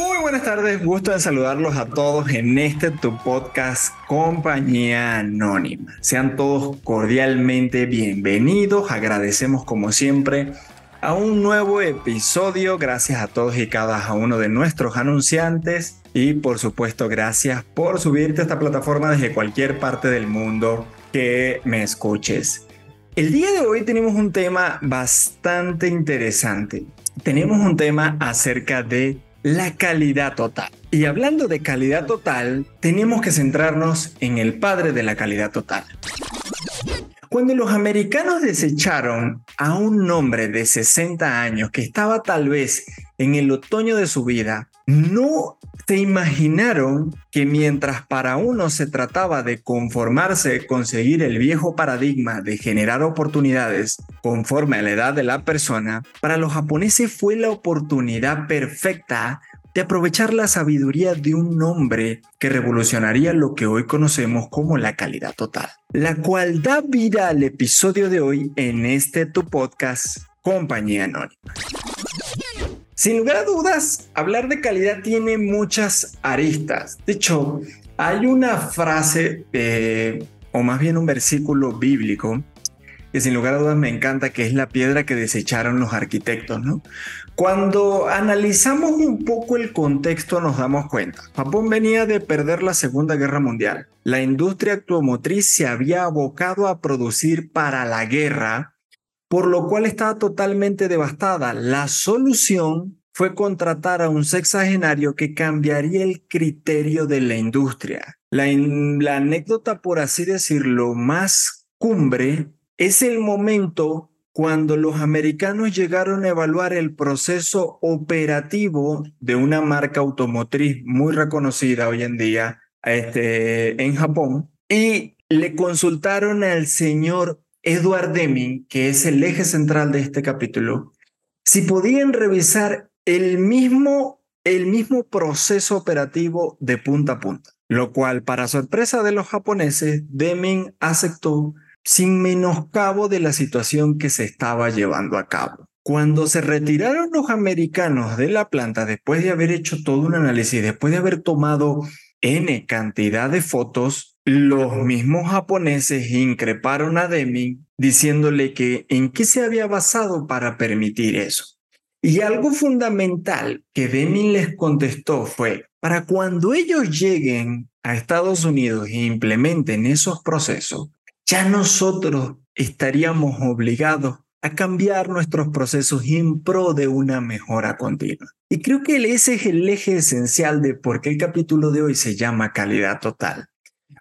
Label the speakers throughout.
Speaker 1: Muy buenas tardes, gusto de saludarlos a todos en este tu podcast Compañía Anónima. Sean todos cordialmente bienvenidos, agradecemos como siempre a un nuevo episodio, gracias a todos y cada uno de nuestros anunciantes y por supuesto gracias por subirte a esta plataforma desde cualquier parte del mundo que me escuches. El día de hoy tenemos un tema bastante interesante. Tenemos un tema acerca de la calidad total. Y hablando de calidad total, tenemos que centrarnos en el padre de la calidad total. Cuando los americanos desecharon a un hombre de 60 años que estaba tal vez en el otoño de su vida, no se imaginaron que mientras para uno se trataba de conformarse, conseguir el viejo paradigma de generar oportunidades conforme a la edad de la persona, para los japoneses fue la oportunidad perfecta de aprovechar la sabiduría de un hombre que revolucionaría lo que hoy conocemos como la calidad total, la cual da vida al episodio de hoy en este tu podcast Compañía Anónima. Sin lugar a dudas, hablar de calidad tiene muchas aristas. De hecho, hay una frase, o más bien un versículo bíblico, que sin lugar a dudas me encanta, que es la piedra que desecharon los arquitectos, ¿no? Cuando analizamos un poco el contexto nos damos cuenta. Japón venía de perder la Segunda Guerra Mundial. La industria automotriz se había abocado a producir para la guerra, por lo cual estaba totalmente devastada. La solución fue contratar a un sexagenario que cambiaría el criterio de la industria. La, anécdota, por así decirlo, más cumbre es el momento cuando los americanos llegaron a evaluar el proceso operativo de una marca automotriz muy reconocida hoy en día este, en Japón y le consultaron al señor Edward Deming, que es el eje central de este capítulo, si podían revisar el mismo, el mismo proceso operativo de punta a punta, lo cual para sorpresa de los japoneses, Deming aceptó sin menoscabo de la situación que se estaba llevando a cabo. Cuando se retiraron los americanos de la planta después de haber hecho todo un análisis, después de haber tomado N cantidad de fotos, los mismos japoneses increparon a Deming diciéndole que en qué se había basado para permitir eso. Y algo fundamental que Deming les contestó fue, para cuando ellos lleguen a Estados Unidos e implementen esos procesos, ya nosotros estaríamos obligados a cambiar nuestros procesos en pro de una mejora continua. Y creo que ese es el eje esencial de por qué el capítulo de hoy se llama calidad total.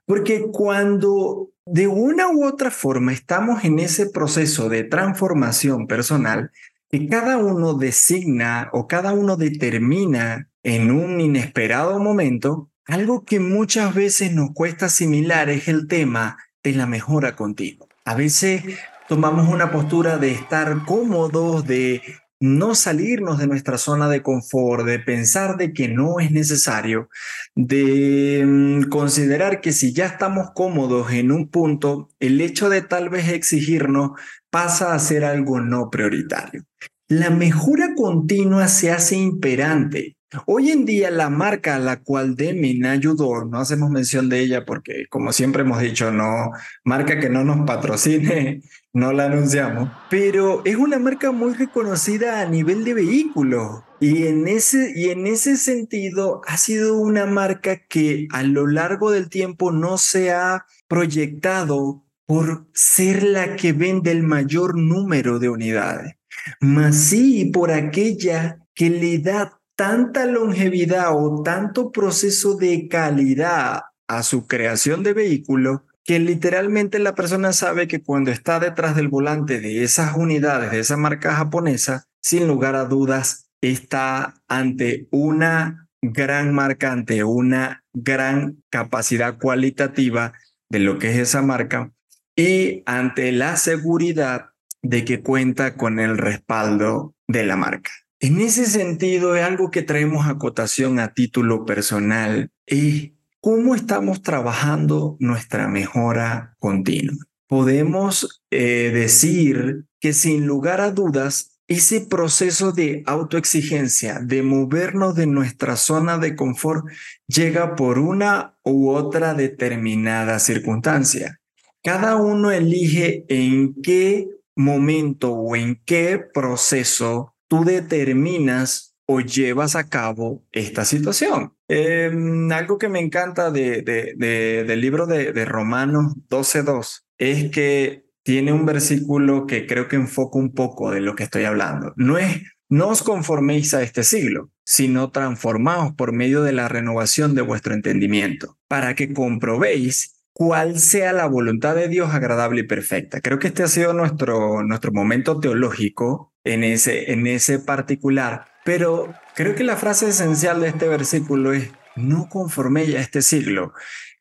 Speaker 1: Porque cuando de una u otra forma estamos en ese proceso de transformación personal, que cada uno designa o cada uno determina en un inesperado momento, algo que muchas veces nos cuesta asimilar es el tema de la mejora continua. A veces tomamos una postura de estar cómodos, de no salirnos de nuestra zona de confort, de pensar de que no es necesario, de mm, considerar que si ya estamos cómodos en un punto, el hecho de tal vez exigirnos pasa a ser algo no prioritario. La mejora continua se hace imperante. Hoy en día la marca a la cual Deming ayudó, no hacemos mención de ella porque como siempre hemos dicho, no, marca que no nos patrocine, no la anunciamos, pero es una marca muy reconocida a nivel de vehículo. Y en ese, y en ese sentido ha sido una marca que a lo largo del tiempo no se ha proyectado por ser la que vende el mayor número de unidades, más sí por aquella que le da tanta longevidad o tanto proceso de calidad a su creación de vehículo que literalmente la persona sabe que cuando está detrás del volante de esas unidades, de esa marca japonesa, sin lugar a dudas, está ante una gran marca, ante una gran capacidad cualitativa de lo que es esa marca y ante la seguridad de que cuenta con el respaldo de la marca. En ese sentido, es algo que traemos a cotación a título personal y cómo estamos trabajando nuestra mejora continua. Podemos eh, decir que sin lugar a dudas ese proceso de autoexigencia, de movernos de nuestra zona de confort, llega por una u otra determinada circunstancia. Cada uno elige en qué momento o en qué proceso tú determinas o llevas a cabo esta situación. Em, algo que me encanta de, del libro de, de Romanos 12.2 es que tiene un versículo que creo que enfoca un poco de lo que estoy hablando. No es, no os conforméis a este siglo, sino transformaos por medio de la renovación de vuestro entendimiento, para que comprobéis cuál sea la voluntad de Dios agradable y perfecta. Creo que este ha sido nuestro, nuestro momento teológico en ese, en ese particular, pero creo que la frase esencial de este versículo es, no conforméis a este siglo,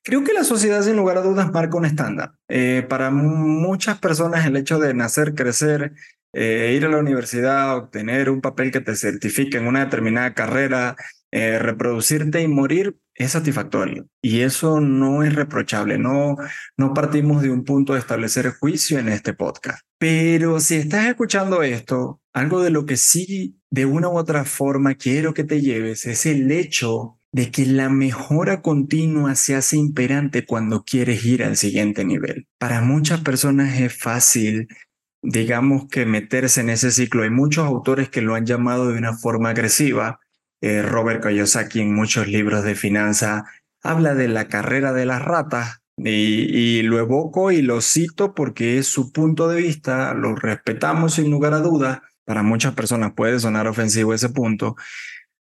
Speaker 1: Creo que la sociedad sin lugar a dudas marca un estándar. Eh, para muchas personas el hecho de nacer, crecer, eh, ir a la universidad, obtener un papel que te certifique en una determinada carrera, eh, reproducirte y morir es satisfactorio. Y eso no es reprochable. No, no partimos de un punto de establecer juicio en este podcast. Pero si estás escuchando esto, algo de lo que sí de una u otra forma quiero que te lleves es el hecho de que la mejora continua se hace imperante cuando quieres ir al siguiente nivel. Para muchas personas es fácil, digamos que meterse en ese ciclo. Hay muchos autores que lo han llamado de una forma agresiva. Eh, Robert Kiyosaki en muchos libros de finanza habla de la carrera de las ratas y, y lo evoco y lo cito porque es su punto de vista, lo respetamos sin lugar a dudas. Para muchas personas puede sonar ofensivo ese punto,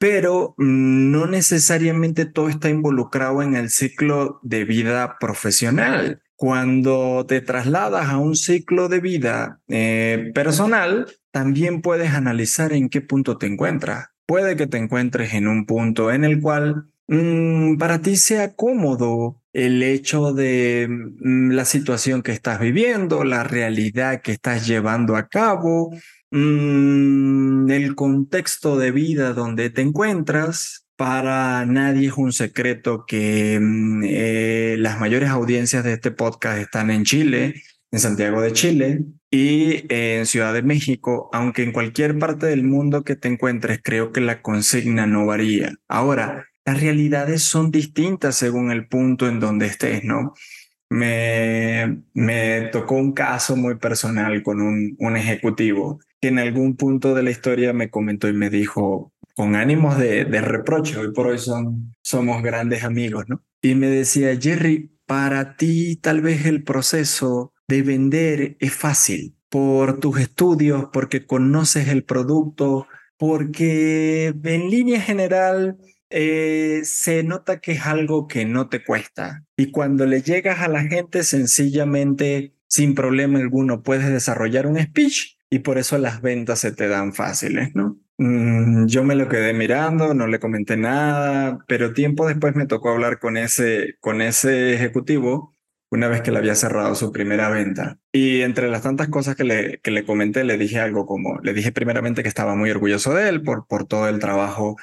Speaker 1: pero mm, no necesariamente todo está involucrado en el ciclo de vida profesional. Cuando te trasladas a un ciclo de vida eh, personal, también puedes analizar en qué punto te encuentras. Puede que te encuentres en un punto en el cual mm, para ti sea cómodo el hecho de mm, la situación que estás viviendo, la realidad que estás llevando a cabo, Mm, el contexto de vida donde te encuentras. Para nadie es un secreto que eh, las mayores audiencias de este podcast están en Chile, en Santiago de Chile y en Ciudad de México, aunque en cualquier parte del mundo que te encuentres, creo que la consigna no varía. Ahora, las realidades son distintas según el punto en donde estés, ¿no? Me, me tocó un caso muy personal con un, un ejecutivo que en algún punto de la historia me comentó y me dijo, con ánimos de, reproche, hoy por hoy son, somos grandes amigos, ¿no? Y me decía, Jerry, para ti tal vez el proceso de vender es fácil por tus estudios, porque conoces el producto, porque en línea general eh, se nota que es algo que no te cuesta. Y cuando le llegas a la gente, sencillamente, sin problema alguno, puedes desarrollar un speech y por eso las ventas se te dan fáciles, ¿no? Mm, yo me lo quedé mirando, no le comenté nada, pero tiempo después me tocó hablar con ese, con ese ejecutivo una vez que le había cerrado su primera venta. Y entre las tantas cosas que le, que le comenté, le dije algo como, le dije primeramente que estaba muy orgulloso de él por, por todo el trabajo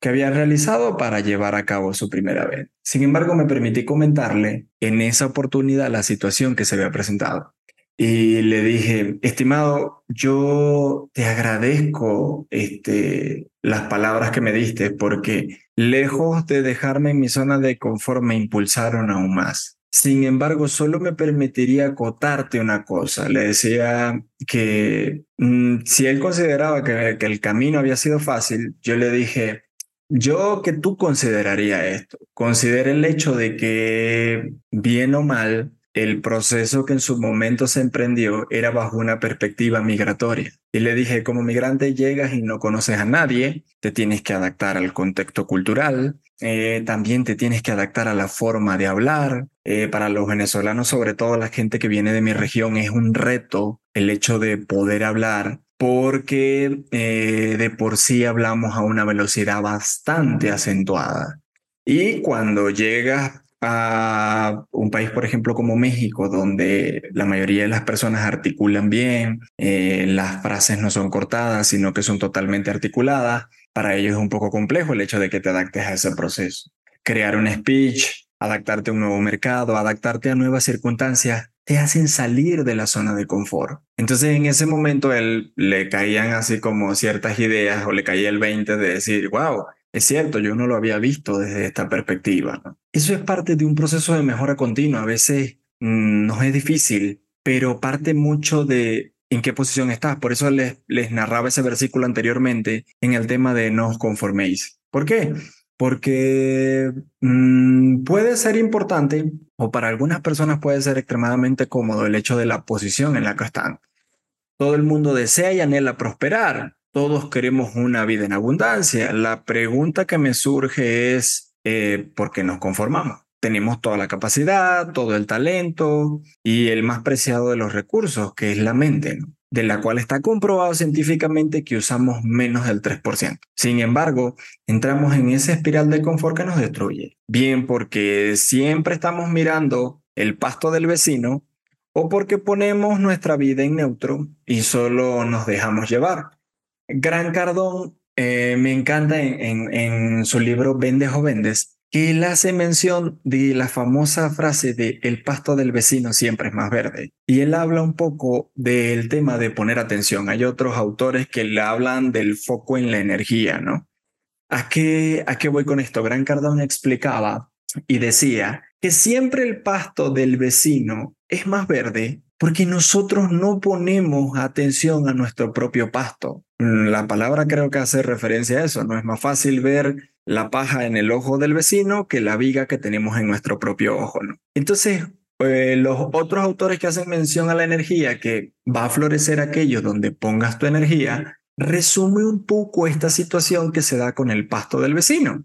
Speaker 1: que había realizado para llevar a cabo su primera venta. Sin embargo, me permití comentarle en esa oportunidad la situación que se había presentado y le dije, estimado, yo te agradezco este, las palabras que me diste porque lejos de dejarme en mi zona de confort me impulsaron aún más. Sin embargo, solo me permitiría acotarte una cosa. Le decía que mm, si él consideraba que, que el camino había sido fácil, yo le dije, yo que tú consideraría esto. Considera el hecho de que, bien o mal, el proceso que en su momento se emprendió era bajo una perspectiva migratoria. Y le dije, como migrante llegas y no conoces a nadie, te tienes que adaptar al contexto cultural, eh, también te tienes que adaptar a la forma de hablar. Eh, para los venezolanos, sobre todo la gente que viene de mi región, es un reto el hecho de poder hablar porque eh, de por sí hablamos a una velocidad bastante acentuada. Y cuando llegas a un país, por ejemplo, como México, donde la mayoría de las personas articulan bien, eh, las frases no son cortadas, sino que son totalmente articuladas, para ellos es un poco complejo el hecho de que te adaptes a ese proceso. Crear un speech, adaptarte a un nuevo mercado, adaptarte a nuevas circunstancias, te hacen salir de la zona de confort. Entonces en ese momento él le caían así como ciertas ideas o le caía el 20 de decir, wow, es cierto, yo no lo había visto desde esta perspectiva. Eso es parte de un proceso de mejora continua. A veces mm, no es difícil, pero parte mucho de en qué posición estás. Por eso les, les narraba ese versículo anteriormente en el tema de no os conforméis. ¿Por qué? porque mm, puede ser importante o para algunas personas puede ser extremadamente cómodo el hecho de la posición en la que están. Todo el mundo desea y anhela prosperar. Todos queremos una vida en abundancia. La pregunta que me surge es, eh, ¿por qué nos conformamos? Tenemos toda la capacidad, todo el talento y el más preciado de los recursos, que es la mente. de la cual está comprobado científicamente que usamos menos del 3%. Sin embargo, entramos en esa espiral de confort que nos destruye. Bien porque siempre estamos mirando el pasto del vecino o porque ponemos nuestra vida en neutro y solo nos dejamos llevar. Gran Cardón eh, me encanta en, su libro Vendes o Vendes que él hace mención de la famosa frase de el pasto del vecino siempre es más verde. Y él habla un poco del tema de poner atención. Hay otros autores que le hablan del foco en la energía, ¿no? ¿A qué, a qué voy con esto? Gran Cardón explicaba y decía que siempre el pasto del vecino es más verde porque nosotros no ponemos atención a nuestro propio pasto. La palabra creo que hace referencia a eso, ¿no? Es más fácil ver la paja en el ojo del vecino que la viga que tenemos en nuestro propio ojo. Entonces, eh, los otros autores que hacen mención a la energía, que va a florecer aquello donde pongas tu energía, resume un poco esta situación que se da con el pasto del vecino.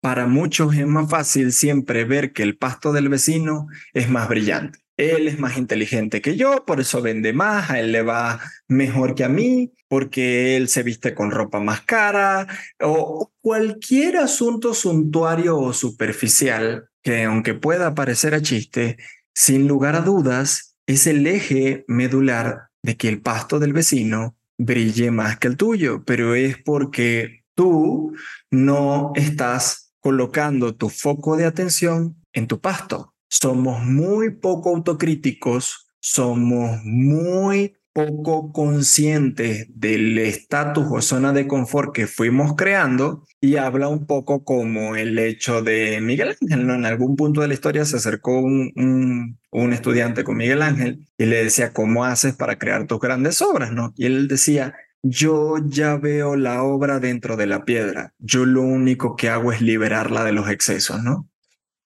Speaker 1: Para muchos es más fácil siempre ver que el pasto del vecino es más brillante él es más inteligente que yo, por eso vende más, a él le va mejor que a mí, porque él se viste con ropa más cara, o cualquier asunto suntuario o superficial que aunque pueda parecer a chiste, sin lugar a dudas, es el eje medular de que el pasto del vecino brille más que el tuyo, pero es porque tú no estás colocando tu foco de atención en tu pasto somos muy poco autocríticos, somos muy poco conscientes del estatus o zona de confort que fuimos creando y habla un poco como el hecho de Miguel Ángel, ¿no? En algún punto de la historia se acercó un, un, un estudiante con Miguel Ángel y le decía, ¿cómo haces para crear tus grandes obras, no? Y él decía, yo ya veo la obra dentro de la piedra, yo lo único que hago es liberarla de los excesos, ¿no?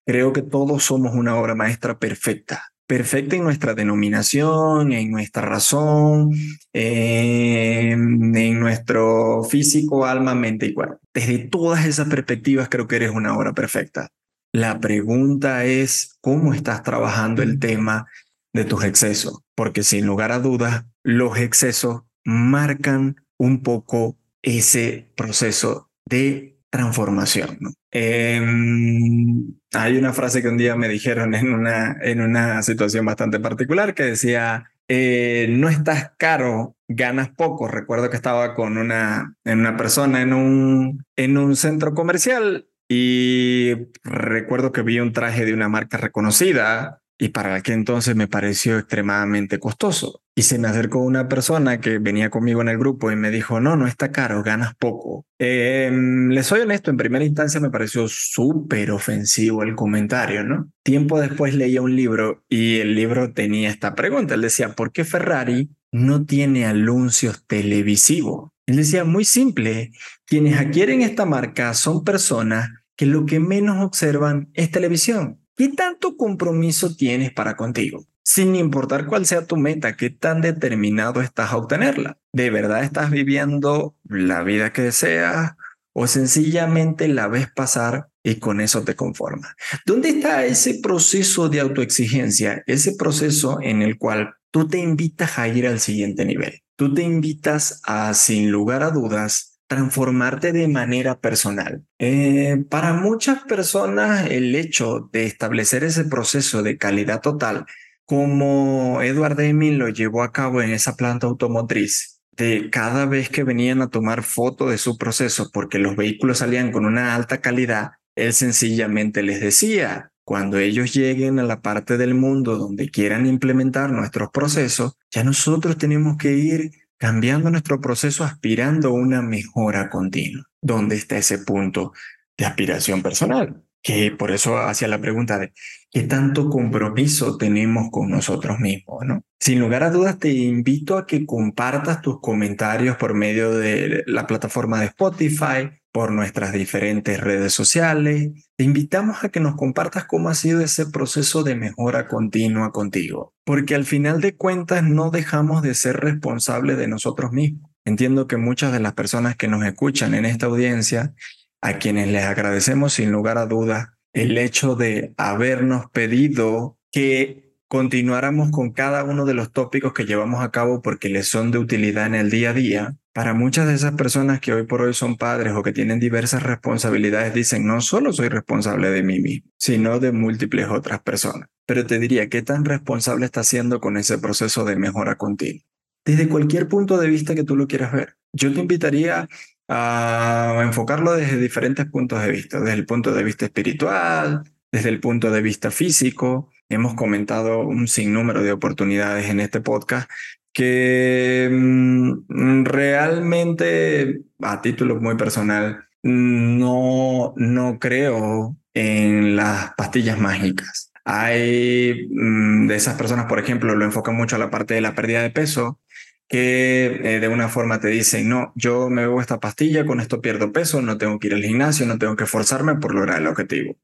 Speaker 1: Creo que todos somos una obra maestra perfecta, perfecta en nuestra denominación, en nuestra razón, en, nuestro físico, alma, mente y cuerpo. Desde todas esas perspectivas creo que eres una obra perfecta. La pregunta es cómo estás trabajando el tema de tus excesos, porque sin lugar a dudas, los excesos marcan un poco ese proceso de transformación. Em, hay una frase que un día me dijeron en una, en una situación bastante particular que decía, eh, no estás caro, ganas poco. Recuerdo que estaba con una, en una persona en un, en un centro comercial y recuerdo que vi un traje de una marca reconocida y para aquel entonces me pareció extremadamente costoso. Y se me acercó una persona que venía conmigo en el grupo y me dijo, no, no está caro, ganas poco. Eh, les soy honesto, en primera instancia me pareció súper ofensivo el comentario, ¿no? Tiempo después leía un libro y el libro tenía esta pregunta. Él decía, ¿por qué Ferrari no tiene anuncios televisivos? Él decía, muy simple, quienes adquieren esta marca son personas que lo que menos observan es televisión. ¿Qué tanto compromiso tienes para contigo? Sin importar cuál sea tu meta, qué tan determinado estás a obtenerla. ¿De verdad estás viviendo la vida que deseas o sencillamente la ves pasar y con eso te conformas? ¿Dónde está ese proceso de autoexigencia? Ese proceso en el cual tú te invitas a ir al siguiente nivel. Tú te invitas a, sin lugar a dudas, transformarte de manera personal. Eh, para muchas personas el hecho de establecer ese proceso de calidad total, como Edward Deming lo llevó a cabo en esa planta automotriz, de cada vez que venían a tomar foto de su proceso porque los vehículos salían con una alta calidad, él sencillamente les decía, cuando ellos lleguen a la parte del mundo donde quieran implementar nuestros procesos, ya nosotros tenemos que ir cambiando nuestro proceso aspirando a una mejora continua. ¿Dónde está ese punto de aspiración personal? Que por eso hacía la pregunta de qué tanto compromiso tenemos con nosotros mismos, ¿no? Sin lugar a dudas, te invito a que compartas tus comentarios por medio de la plataforma de Spotify, por nuestras diferentes redes sociales. Te invitamos a que nos compartas cómo ha sido ese proceso de mejora continua contigo, porque al final de cuentas no dejamos de ser responsables de nosotros mismos. Entiendo que muchas de las personas que nos escuchan en esta audiencia, a quienes les agradecemos sin lugar a dudas el hecho de habernos pedido que continuáramos con cada uno de los tópicos que llevamos a cabo porque les son de utilidad en el día a día, para muchas de esas personas que hoy por hoy son padres o que tienen diversas responsabilidades, dicen, no solo soy responsable de mí mismo, sino de múltiples otras personas. Pero te diría, ¿qué tan responsable estás siendo con ese proceso de mejora continua? Desde cualquier punto de vista que tú lo quieras ver. Yo te invitaría a enfocarlo desde diferentes puntos de vista, desde el punto de vista espiritual, desde el punto de vista físico. Hemos comentado un sinnúmero de oportunidades en este podcast que mm, realmente, a título muy personal, no, no creo en las pastillas mágicas. Hay mm, de esas personas, por ejemplo, lo enfocan mucho a la parte de la pérdida de peso, que eh, de una forma te dicen, no, yo me bebo esta pastilla, con esto pierdo peso, no tengo que ir al gimnasio, no tengo que esforzarme por lograr el objetivo.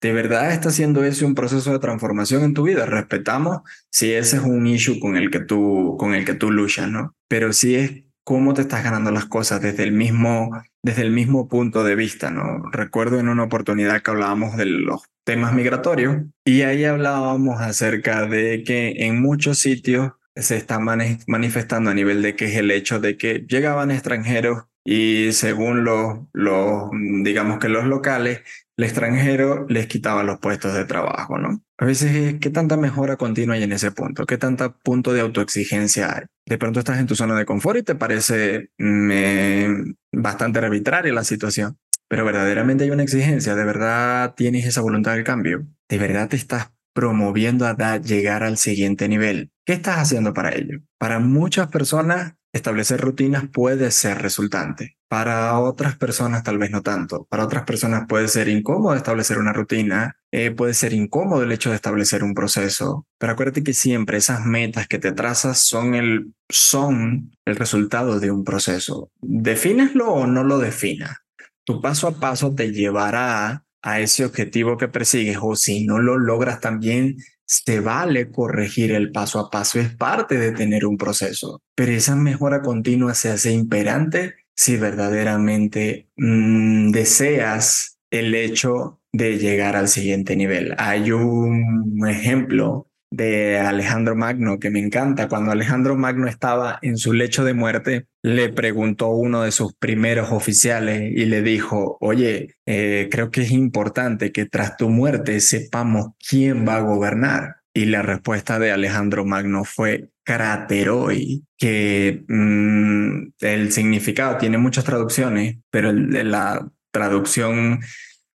Speaker 1: ¿De verdad está haciendo ese un proceso de transformación en tu vida? Respetamos si ese es un issue con el que tú, con el que tú luchas, ¿no? Pero si es cómo te estás ganando las cosas desde el mismo, desde el mismo punto de vista, ¿no? Recuerdo en una oportunidad que hablábamos de los temas migratorios y ahí hablábamos acerca de que en muchos sitios se está manifestando a nivel de que es el hecho de que llegaban extranjeros y según los, los, digamos que los locales, el extranjero les quitaba los puestos de trabajo, ¿no? A veces, ¿qué tanta mejora continua hay en ese punto? ¿Qué tanta punto de autoexigencia hay? De pronto estás en tu zona de confort y te parece mm, bastante arbitraria la situación, pero verdaderamente hay una exigencia, de verdad tienes esa voluntad de cambio, de verdad te estás promoviendo a llegar al siguiente nivel. ¿Qué estás haciendo para ello? Para muchas personas, establecer rutinas puede ser resultante. Para otras personas tal vez no tanto. Para otras personas puede ser incómodo establecer una rutina, eh, puede ser incómodo el hecho de establecer un proceso. Pero acuérdate que siempre esas metas que te trazas son el, son el resultado de un proceso. Defínaslo o no lo definas. Tu paso a paso te llevará a ese objetivo que persigues o si no lo logras también, se vale corregir el paso a paso, es parte de tener un proceso, pero esa mejora continua se hace imperante si verdaderamente mm, deseas el hecho de llegar al siguiente nivel. Hay un ejemplo de Alejandro Magno que me encanta. Cuando Alejandro Magno estaba en su lecho de muerte, le preguntó uno de sus primeros oficiales y le dijo, oye, eh, creo que es importante que tras tu muerte sepamos quién va a gobernar. Y la respuesta de Alejandro Magno fue crateroi, que mm, el significado tiene muchas traducciones, pero la traducción,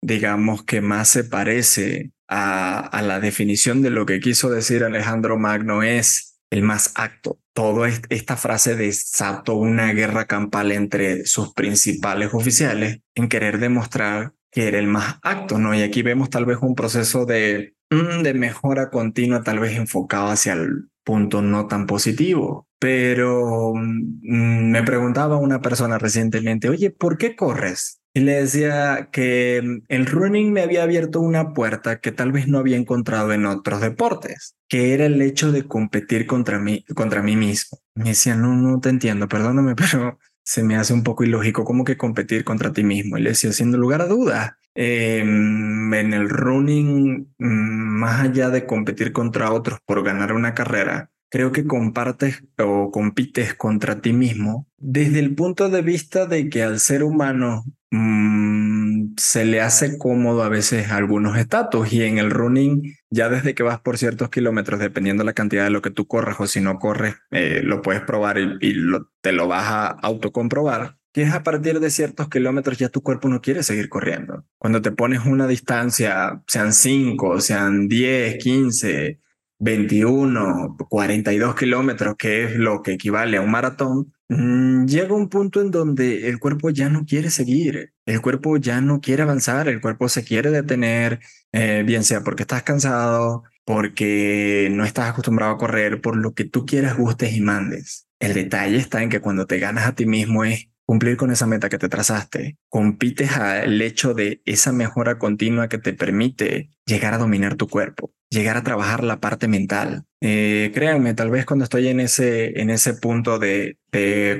Speaker 1: digamos, que más se parece a, la definición de lo que quiso decir Alejandro Magno es el más acto. Toda esta frase desató una guerra campal entre sus principales oficiales en querer demostrar que era el más acto, ¿no? Y aquí vemos tal vez un proceso de, mm, de mejora continua, tal vez enfocado hacia el punto no tan positivo. Pero mm, me preguntaba una persona recientemente, oye, ¿por qué corres? Y le decía que mm, el running me había abierto una puerta que tal vez no había encontrado en otros deportes, que era el hecho de competir contra mí, contra mí mismo. Me decía, no, no te entiendo, perdóname, pero se me hace un poco ilógico como que competir contra ti mismo. Y le decía, sin lugar a dudas, em, en el running, mm, más allá de competir contra otros por ganar una carrera, creo que compartes o compites contra ti mismo desde el punto de vista de que al ser humano Mm, se le hace cómodo a veces algunos estatus y en el running ya desde que vas por ciertos kilómetros, dependiendo la cantidad de lo que tú corres o si no corres, eh, lo puedes probar y, te lo vas a autocomprobar. que es a partir de ciertos kilómetros ya tu cuerpo no quiere seguir corriendo. Cuando te pones una distancia, sean 5, sean 10, 15, 21, 42 kilómetros, que es lo que equivale a un maratón, mm, llega un punto en donde el cuerpo ya no quiere seguir, el cuerpo ya no quiere avanzar, el cuerpo se quiere detener, eh, bien sea porque estás cansado, porque no estás acostumbrado a correr, por lo que tú quieras, gustes y mandes. El detalle está en que cuando te ganas a ti mismo es cumplir con esa meta que te trazaste. Compites al hecho de esa mejora continua que te permite llegar a dominar tu cuerpo, llegar a trabajar la parte mental. Eh, créanme, tal vez cuando estoy en ese, en ese punto de,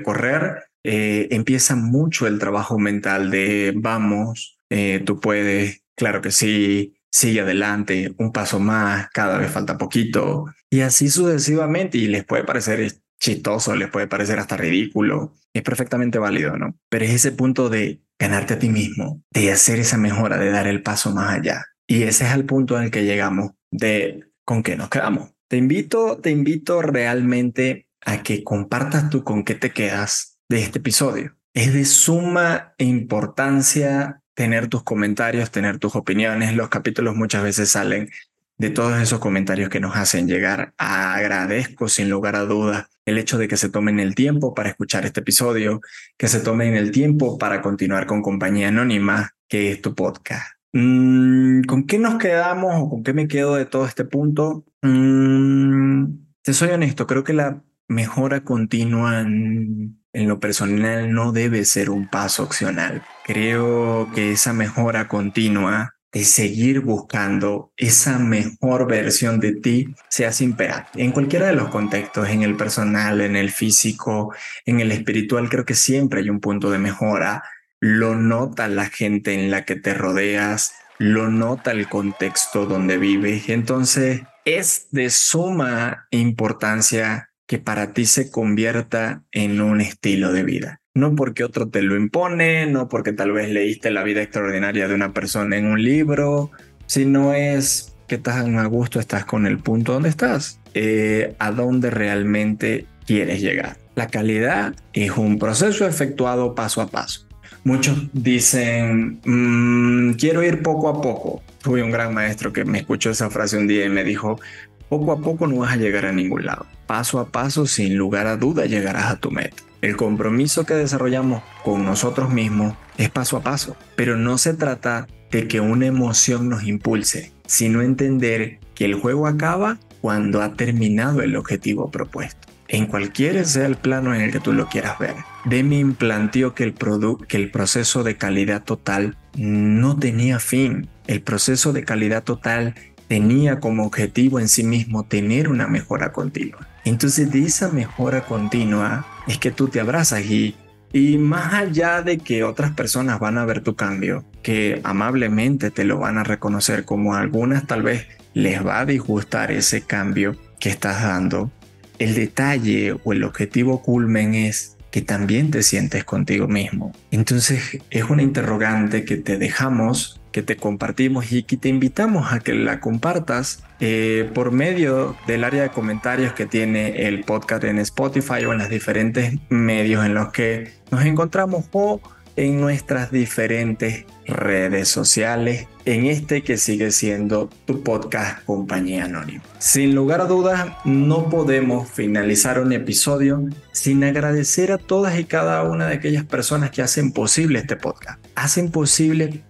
Speaker 1: correr, eh, empieza mucho el trabajo mental de vamos, eh, tú puedes, claro que sí, sigue adelante, un paso más, cada vez falta poquito, y así sucesivamente, y les puede parecer chistoso, les puede parecer hasta ridículo, es perfectamente válido, ¿no? Pero es ese punto de ganarte a ti mismo, de hacer esa mejora, de dar el paso más allá. Y ese es el punto en el que llegamos de con qué nos quedamos. Te invito, te invito realmente a que compartas tú con qué te quedas de este episodio. Es de suma importancia tener tus comentarios, tener tus opiniones. Los capítulos muchas veces salen de todos esos comentarios que nos hacen llegar. Agradezco sin lugar a dudas el hecho de que se tomen el tiempo para escuchar este episodio, que se tomen el tiempo para continuar con Compañía Anónima, que es tu podcast. Mm, ¿Con qué nos quedamos o con qué me quedo de todo este punto? Mm, te soy honesto, creo que la mejora continua en lo personal no debe ser un paso opcional. Creo que esa mejora continua de seguir buscando esa mejor versión de ti se hace imperante. En cualquiera de los contextos, en el personal, en el físico, en el espiritual, creo que siempre hay un punto de mejora. Lo nota la gente en la que te rodeas, lo nota el contexto donde vives. Entonces, es de suma importancia que para ti se convierta en un estilo de vida no porque otro te lo impone, no porque tal vez leíste la vida extraordinaria de una persona en un libro, sino es que tan a gusto estás con el punto donde estás, eh, a dónde realmente quieres llegar. La calidad es un proceso efectuado paso a paso. Muchos dicen, mm, quiero ir poco a poco. Tuve un gran maestro que me escuchó esa frase un día y me dijo, poco a poco no vas a llegar a ningún lado. Paso a paso, sin lugar a duda, llegarás a tu meta. El compromiso que desarrollamos con nosotros mismos es paso a paso, pero no se trata de que una emoción nos impulse, sino entender que el juego acaba cuando ha terminado el objetivo propuesto. En cualquiera sea el plano en el que tú lo quieras ver. Deming planteó que el, proceso de calidad total no tenía fin. El proceso de calidad total tenía como objetivo en sí mismo tener una mejora continua. Entonces de esa mejora continua es que tú te abrazas y, y más allá de que otras personas van a ver tu cambio, que amablemente te lo van a reconocer como algunas tal vez les va a disgustar ese cambio que estás dando, el detalle o el objetivo culmen es que también te sientes contigo mismo. Entonces es una interrogante que te dejamos que te compartimos y que te invitamos a que la compartas eh, por medio del área de comentarios que tiene el podcast en Spotify o en los diferentes medios en los que nos encontramos o en nuestras diferentes redes sociales, en este que sigue siendo tu podcast Compañía Anónima. Sin lugar a dudas, no podemos finalizar un episodio sin agradecer a todas y cada una de aquellas personas que hacen posible este podcast. Hacen posible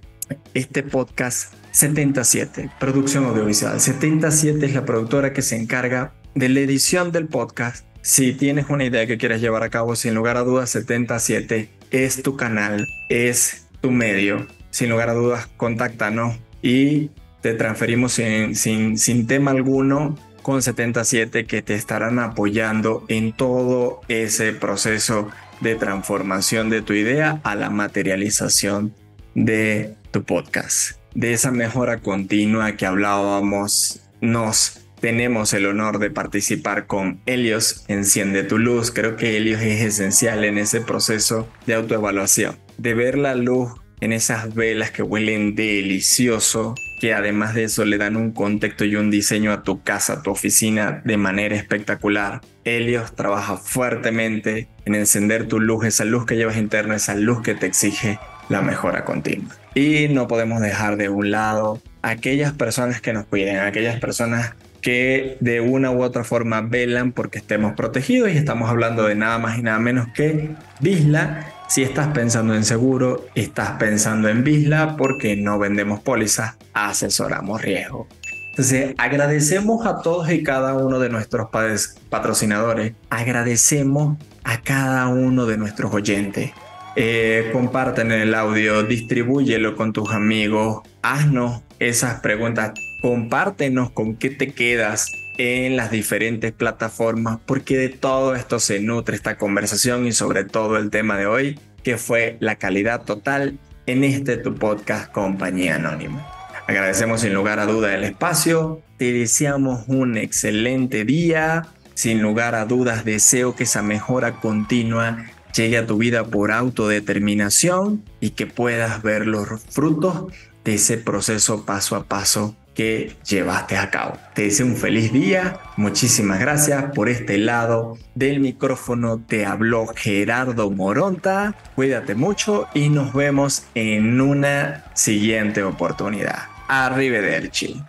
Speaker 1: este podcast 77, producción audiovisual. 77 es la productora que se encarga de la edición del podcast. Si tienes una idea que quieres llevar a cabo, sin lugar a dudas, 77 es tu canal, es tu medio. Sin lugar a dudas, contáctanos y te transferimos sin, sin, sin tema alguno con 77 que te estarán apoyando en todo ese proceso de transformación de tu idea a la materialización de tu podcast. De esa mejora continua que hablábamos, nos tenemos el honor de participar con Helios Enciende tu Luz. Creo que Helios es esencial en ese proceso de autoevaluación, de ver la luz en esas velas que huelen delicioso, que además de eso le dan un contexto y un diseño a tu casa, a tu oficina de manera espectacular. Helios trabaja fuertemente en encender tu luz, esa luz que llevas interna, esa luz que te exige la mejora continua. Y no podemos dejar de un lado aquellas personas que nos cuiden, aquellas personas que de una u otra forma velan porque estemos protegidos y estamos hablando de nada más y nada menos que Visla. Si estás pensando en seguro, estás pensando en Visla porque no vendemos pólizas, asesoramos riesgo. Entonces, agradecemos a todos y cada uno de nuestros patrocinadores, agradecemos a cada uno de nuestros oyentes. Eh, comparten el audio, distribúyelo con tus amigos, haznos esas preguntas compártenos con qué te quedas en las diferentes plataformas, porque de todo esto se nutre esta conversación y sobre todo el tema de hoy, que fue la calidad total en este tu podcast Compañía Anónima. Agradecemos sin lugar a duda el espacio, te deseamos un excelente día, sin lugar a dudas deseo que esa mejora continua llegue a tu vida por autodeterminación y que puedas ver los frutos de ese proceso paso a paso que llevaste a cabo. Te deseo un feliz día, muchísimas gracias por este lado del micrófono. Te habló Gerardo Moronta, cuídate mucho y nos vemos en una siguiente oportunidad. Arrivederci.